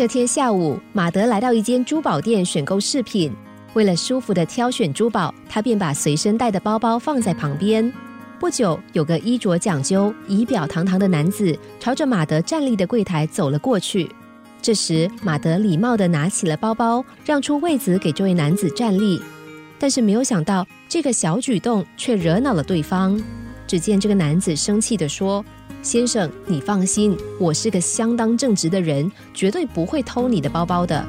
这天下午，马德来到一间珠宝店选购饰品。为了舒服的挑选珠宝，他便把随身带的包包放在旁边。不久，有个衣着讲究、仪表堂堂的男子朝着马德站立的柜台走了过去。这时，马德礼貌地拿起了包包，让出位子给这位男子站立。但是，没有想到这个小举动却惹恼了对方。只见这个男子生气地说：“先生，你放心，我是个相当正直的人，绝对不会偷你的包包的。”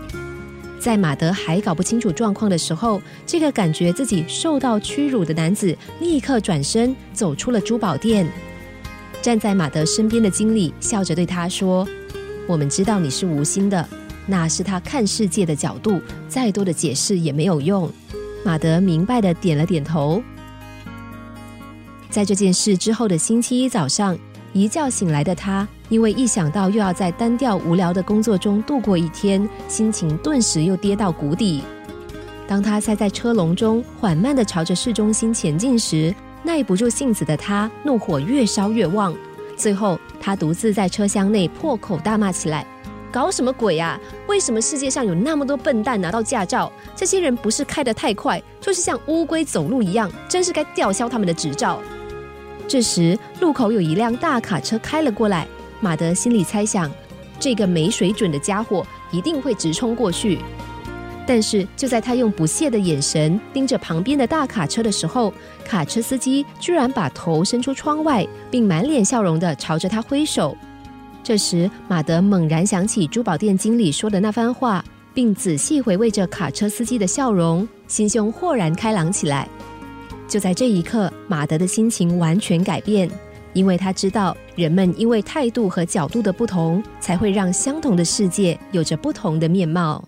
在马德还搞不清楚状况的时候，这个感觉自己受到屈辱的男子立刻转身走出了珠宝店。站在马德身边的经理笑着对他说：“我们知道你是无心的，那是他看世界的角度，再多的解释也没有用。”马德明白的点了点头。在这件事之后的星期一早上，一觉醒来的他。因为一想到又要在单调无聊的工作中度过一天，心情顿时又跌到谷底。当他塞在车笼中，缓慢地朝着市中心前进时，耐不住性子的他怒火越烧越旺。最后，他独自在车厢内破口大骂起来：“搞什么鬼啊？为什么世界上有那么多笨蛋拿到驾照？这些人不是开得太快，就是像乌龟走路一样，真是该吊销他们的执照。”这时，路口有一辆大卡车开了过来。马德心里猜想，这个没水准的家伙一定会直冲过去。但是就在他用不屑的眼神盯着旁边的大卡车的时候，卡车司机居然把头伸出窗外，并满脸笑容的朝着他挥手。这时，马德猛然想起珠宝店经理说的那番话，并仔细回味着卡车司机的笑容，心胸豁然开朗起来。就在这一刻，马德的心情完全改变。因为他知道，人们因为态度和角度的不同，才会让相同的世界有着不同的面貌。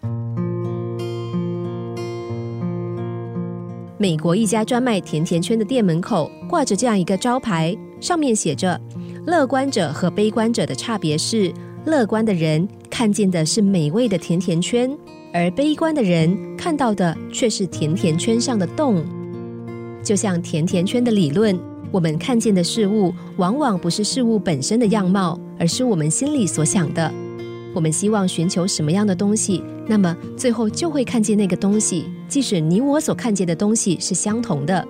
美国一家专卖甜甜圈的店门口挂着这样一个招牌，上面写着：“乐观者和悲观者的差别是，乐观的人看见的是美味的甜甜圈，而悲观的人看到的却是甜甜圈上的洞。”就像甜甜圈的理论。我们看见的事物，往往不是事物本身的样貌，而是我们心里所想的。我们希望寻求什么样的东西，那么最后就会看见那个东西，即使你我所看见的东西是相同的。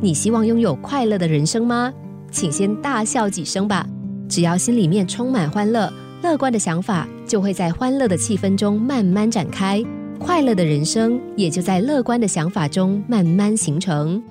你希望拥有快乐的人生吗？请先大笑几声吧。只要心里面充满欢乐，乐观的想法就会在欢乐的气氛中慢慢展开，快乐的人生也就在乐观的想法中慢慢形成。